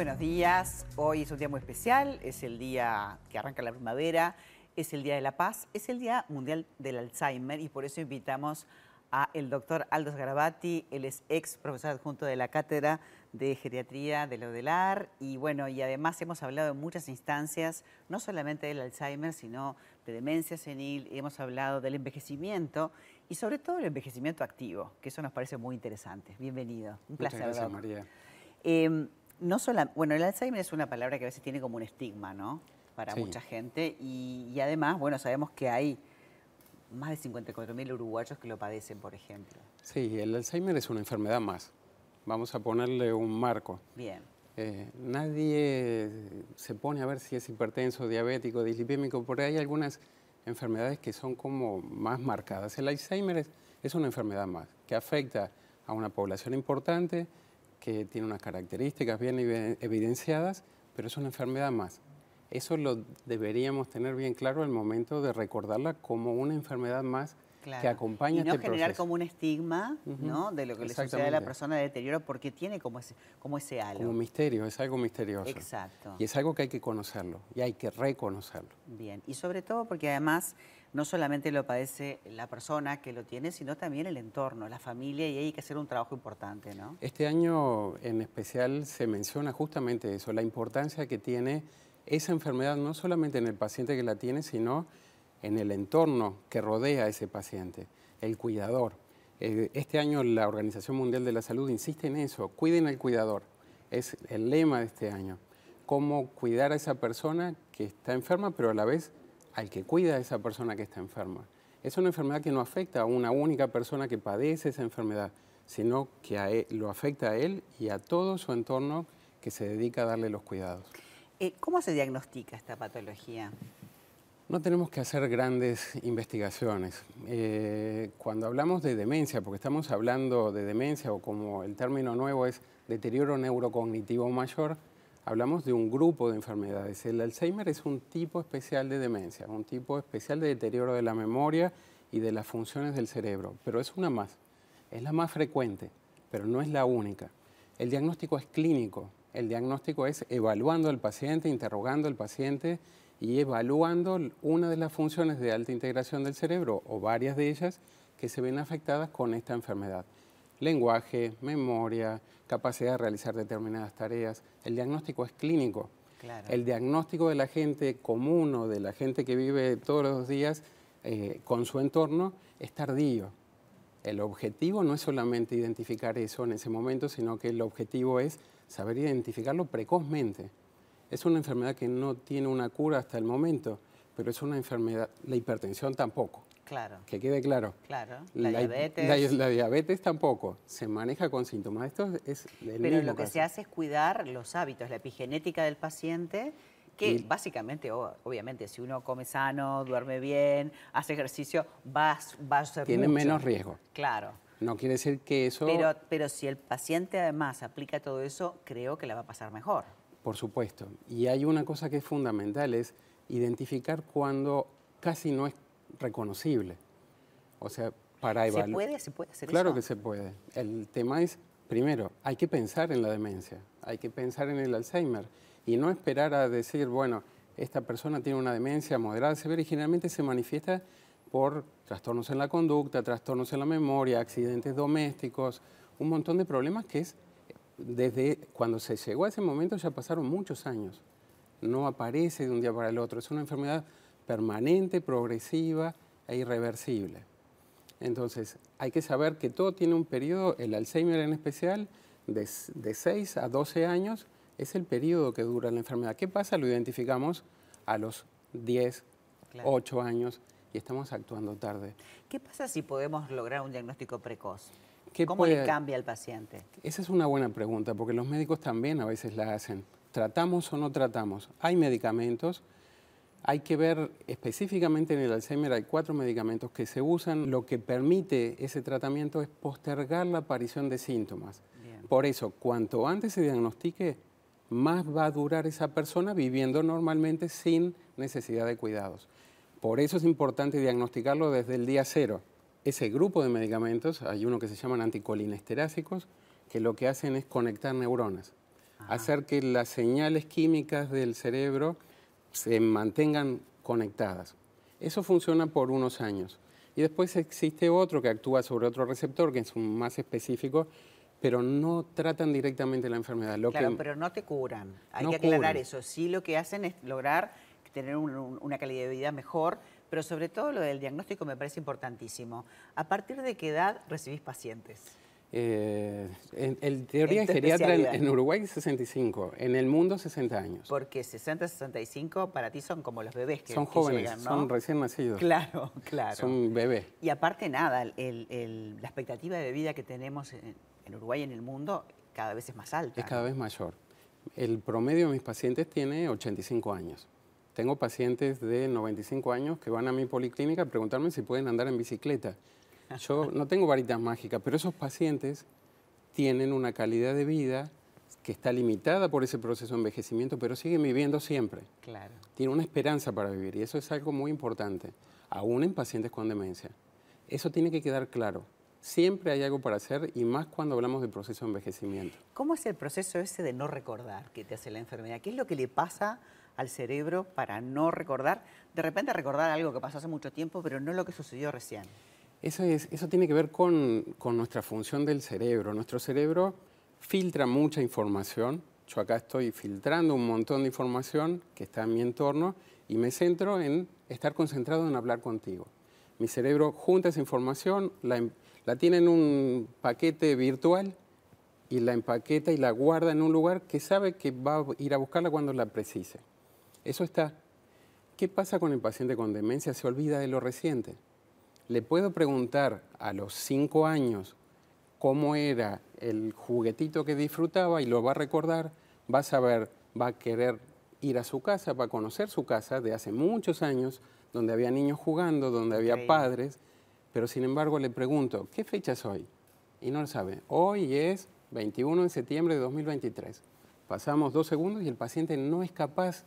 buenos días. Hoy es un día muy especial, es el día que arranca la primavera, es el Día de la Paz, es el Día Mundial del Alzheimer y por eso invitamos a el doctor Aldo Sgarabati, él es ex profesor adjunto de la Cátedra de Geriatría de Lodelar y bueno, y además hemos hablado en muchas instancias, no solamente del Alzheimer, sino de demencia senil, hemos hablado del envejecimiento y sobre todo el envejecimiento activo, que eso nos parece muy interesante. Bienvenido, un placer. Muchas gracias, María. Eh, no solo, bueno, el Alzheimer es una palabra que a veces tiene como un estigma, ¿no? Para mucha gente y, y además, bueno, sabemos que hay más de 54.000 uruguayos que lo padecen, por ejemplo. Sí, el Alzheimer es una enfermedad más. Vamos a ponerle un marco. Bien. Eh, nadie se pone a ver si es hipertenso, diabético, dislipémico, por ahí hay algunas enfermedades que son como más marcadas. El Alzheimer es, es una enfermedad más, que afecta a una población importante, que tiene unas características bien evidenciadas, pero es una enfermedad más. Eso lo deberíamos tener bien claro al momento de recordarla como una enfermedad más que acompaña y no este generar como un estigma ¿no? de lo que le sucede a la persona de deterioro porque tiene como ese, como ese halo. Como misterio, es algo misterioso. Exacto. Y es algo que hay que conocerlo y hay que reconocerlo. Bien, y sobre todo porque además no solamente lo padece la persona que lo tiene, sino también el entorno, la familia, y hay que hacer un trabajo importante, ¿no? Este año en especial se menciona justamente eso, la importancia que tiene esa enfermedad no solamente en el paciente que la tiene, sino en el entorno que rodea a ese paciente, el cuidador. Eh, este año la Organización Mundial de la Salud insiste en eso, cuiden al cuidador, es el lema de este año, cómo cuidar a esa persona que está enferma, pero a la vez al que cuida a esa persona que está enferma. Es una enfermedad que no afecta a una única persona que padece esa enfermedad, sino que lo afecta a él y a todo su entorno que se dedica a darle los cuidados. Eh, ¿Cómo se diagnostica esta patología? No tenemos que hacer grandes investigaciones. Eh, cuando hablamos de demencia, porque estamos hablando de demencia o como el término nuevo es deterioro neurocognitivo mayor, hablamos de un grupo de enfermedades. El Alzheimer es un tipo especial de demencia, un tipo especial de deterioro de la memoria y de las funciones del cerebro, pero es una más. Es la más frecuente, pero no es la única. El diagnóstico es clínico, el diagnóstico es evaluando al paciente, interrogando al paciente y evaluando una de las funciones de alta integración del cerebro o varias de ellas que se ven afectadas con esta enfermedad. Lenguaje, memoria, capacidad de realizar determinadas tareas. El diagnóstico es clínico. El diagnóstico de la gente común o de la gente que vive todos los días eh, con su entorno es tardío. El objetivo no es solamente identificar eso en ese momento, sino que el objetivo es saber identificarlo precozmente. Es una enfermedad que no tiene una cura hasta el momento, pero es una enfermedad, la hipertensión tampoco. Claro. Que quede claro. Claro. La, diabetes. La, diabetes tampoco. Se maneja con síntomas. Esto es el Pero lo que se hace es cuidar los hábitos, la epigenética del paciente, que básicamente, obviamente, si uno come sano, duerme bien, hace ejercicio, va, va a ser Tiene menos riesgo. Claro. No quiere decir que eso... Pero, pero si el paciente además aplica todo eso, creo que la va a pasar mejor. Por supuesto. Y hay una cosa que es fundamental, es identificar cuando casi no es reconocible. O sea, para evaluar... ¿Se puede? ¿Se puede hacer claro eso? que se puede. El tema es, primero, hay que pensar en la demencia, hay que pensar en el Alzheimer y no esperar a decir, bueno, esta persona tiene una demencia moderada, severa y generalmente se manifiesta por trastornos en la conducta, trastornos en la memoria, accidentes domésticos, un montón de problemas que es, desde cuando se llegó a ese momento ya pasaron muchos años. No aparece de un día para el otro, es una enfermedad permanente, progresiva e irreversible. Entonces, hay que saber que todo tiene un periodo, el Alzheimer en especial, de, de 6 a 12 años, es el periodo que dura la enfermedad. ¿Qué pasa? Lo identificamos a los 10, 8 años y estamos actuando tarde. ¿Qué pasa si podemos lograr un diagnóstico precoz? ¿Cómo le cambia al paciente? Esa es una buena pregunta, porque los médicos también a veces la hacen. ¿Tratamos o no tratamos? Hay medicamentos, hay que ver específicamente en el Alzheimer, hay cuatro medicamentos que se usan. Lo que permite ese tratamiento es postergar la aparición de síntomas. Por eso, cuanto antes se diagnostique, más va a durar esa persona viviendo normalmente sin necesidad de cuidados. Por eso es importante diagnosticarlo desde el día cero. Ese grupo de medicamentos, hay uno que se llaman anticolinesterásicos, que lo que hacen es conectar neuronas. hacer que las señales químicas del cerebro se mantengan conectadas. Eso funciona por unos años. Y después existe otro que actúa sobre otro receptor, que es un más específico, pero no tratan directamente la enfermedad. claro, pero no te curan. Hay que aclarar eso. Sí lo que hacen es lograr tener una calidad de vida mejor, pero sobre todo lo del diagnóstico me parece importantísimo. ¿A partir de qué edad recibís pacientes? Eh, en, teoría geriatra en, Uruguay 65, en el mundo 60 años. Porque 60, 65 para ti son como los bebés que Son jóvenes, son recién nacidos. Claro, claro. Son bebés. Y aparte nada, la expectativa de vida que tenemos en, en Uruguay y en el mundo cada vez es más alta. Es cada vez mayor. El promedio de mis pacientes tiene 85 años. Tengo pacientes de 95 años que van a mi policlínica a preguntarme si pueden andar en bicicleta. Yo no tengo varitas mágicas, pero esos pacientes tienen una calidad de vida que está limitada por ese proceso de envejecimiento, pero siguen viviendo siempre. Claro. Tienen una esperanza para vivir y eso es algo muy importante, aún en pacientes con demencia. Eso tiene que quedar claro. Siempre hay algo para hacer y más cuando hablamos del proceso de envejecimiento. ¿Cómo es el proceso ese de no recordar que te hace la enfermedad? ¿Qué es lo que le pasa al cerebro para no recordar? De repente recordar algo que pasó hace mucho tiempo, pero no lo que sucedió recién. Eso, es, eso tiene que ver con, con nuestra función del cerebro. Nuestro cerebro filtra mucha información. Yo acá estoy filtrando un montón de información que está en mi entorno y me centro en estar concentrado en hablar contigo. Mi cerebro junta esa información, la, em, la tiene en un paquete virtual y la empaqueta y la guarda en un lugar que sabe que va a ir a buscarla cuando la precise. Eso está. ¿Qué pasa con el paciente con demencia? Se olvida de lo reciente. Le puedo preguntar a los cinco años cómo era el juguetito que disfrutaba y lo va a recordar, va a saber, va a querer ir a su casa, va a conocer su casa de hace muchos años, donde había niños jugando, donde había padres, pero sin embargo le pregunto, ¿qué fecha es hoy? Y no lo sabe. Hoy es 21 de septiembre de 2023. Pasamos dos segundos y el paciente no es capaz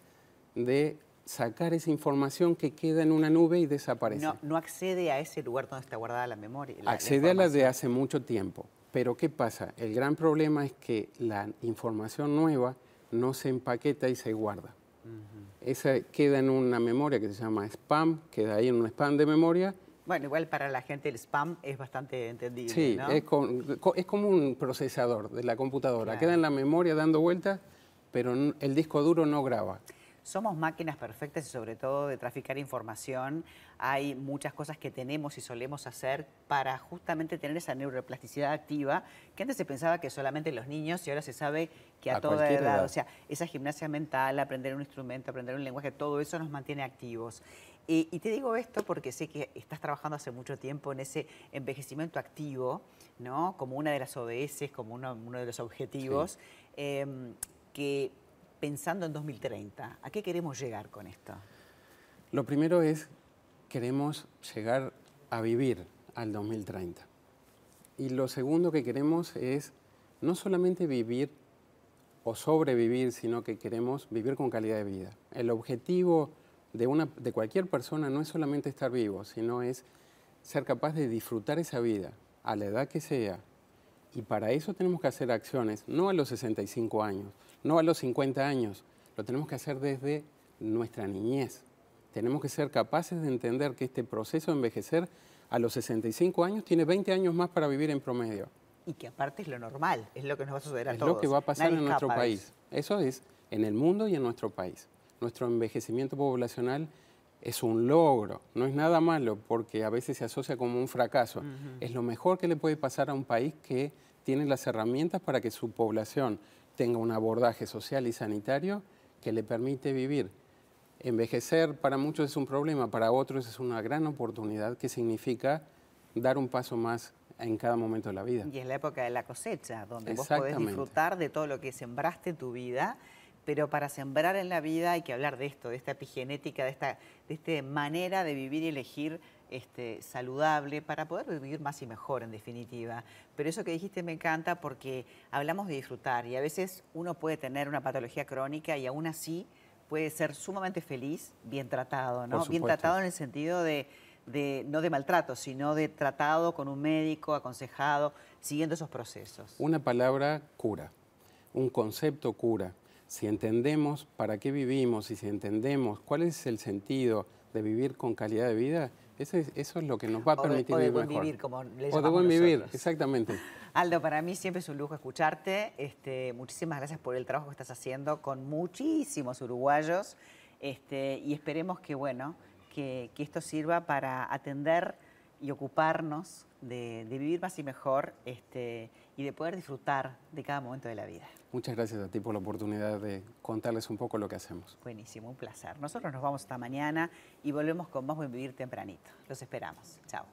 de sacar esa información que queda en una nube y desaparece. No, accede a ese lugar donde está guardada la memoria. accede a la de hace mucho tiempo. Pero ¿qué pasa? El gran problema es que la información nueva no se empaqueta y se guarda. Esa queda en una memoria que se llama spam, queda ahí en un spam de memoria bueno, igual para la gente el spam es bastante entendible. Sí, es, como un procesador de la computadora. Queda en la memoria dando vueltas, pero el disco duro no graba. Somos máquinas perfectas y sobre todo de traficar información. Hay muchas cosas que tenemos y solemos hacer para justamente tener esa neuroplasticidad activa, que antes se pensaba que solamente los niños y ahora se sabe que a, toda edad, o sea, esa gimnasia mental, aprender un instrumento, aprender un lenguaje, todo eso nos mantiene activos. Y, te digo esto porque sé que estás trabajando hace mucho tiempo en ese envejecimiento activo, ¿no? Como una de las ODS, como uno, de los objetivos, em, que pensando en 2030, ¿a qué queremos llegar con esto? Lo primero es, queremos llegar a vivir al 2030. Y lo segundo que queremos es no solamente vivir o sobrevivir, sino que queremos vivir con calidad de vida. El objetivo de, una, de cualquier persona no es solamente estar vivo, sino es ser capaz de disfrutar esa vida a la edad que sea. Y para eso tenemos que hacer acciones, no a los 65 años, no a los 50 años, lo tenemos que hacer desde nuestra niñez. Tenemos que ser capaces de entender que este proceso de envejecer a los 65 años tiene 20 años más para vivir en promedio. Y que aparte es lo normal, es lo que nos va a suceder a es todos. Es lo que va a pasar en nuestro país. Eso es en el mundo y en nuestro país nuestro envejecimiento poblacional es un logro, no es nada malo porque a veces se asocia como un fracaso. Es lo mejor que le puede pasar a un país que tiene las herramientas para que su población tenga un abordaje social y sanitario que le permite vivir. Envejecer para muchos es un problema, para otros es una gran oportunidad que significa dar un paso más en cada momento de la vida. Y es la época de la cosecha, donde vos podés disfrutar de todo lo que sembraste en tu vida pero para sembrar en la vida hay que hablar de esto, de esta epigenética, de esta, de esta manera de vivir y elegir este, saludable para poder vivir más y mejor, en definitiva. Pero eso que dijiste me encanta porque hablamos de disfrutar y a veces uno puede tener una patología crónica y aún así puede ser sumamente feliz, bien tratado, ¿no? Bien tratado en el sentido de, de, no de maltrato, sino de tratado con un médico, aconsejado, siguiendo esos procesos. Una palabra, cura un concepto cura. Si entendemos para qué vivimos y si entendemos cuál es el sentido de vivir con calidad de vida, eso es, eso es lo que nos va a permitir o de, buen mejor. vivir, como le o de buen vivir, nosotros. exactamente. Aldo, para mí siempre es un lujo escucharte. Este, muchísimas gracias por el trabajo que estás haciendo con muchísimos uruguayos este, y esperemos que, bueno, que, que esto sirva para atender y ocuparnos de, de vivir más y mejor este, y de poder disfrutar de cada momento de la vida. Muchas gracias a ti por la oportunidad de contarles un poco lo que hacemos. Buenísimo, un placer. Nosotros nos vamos esta mañana y volvemos con más Buen Vivir tempranito. Los esperamos. Chao.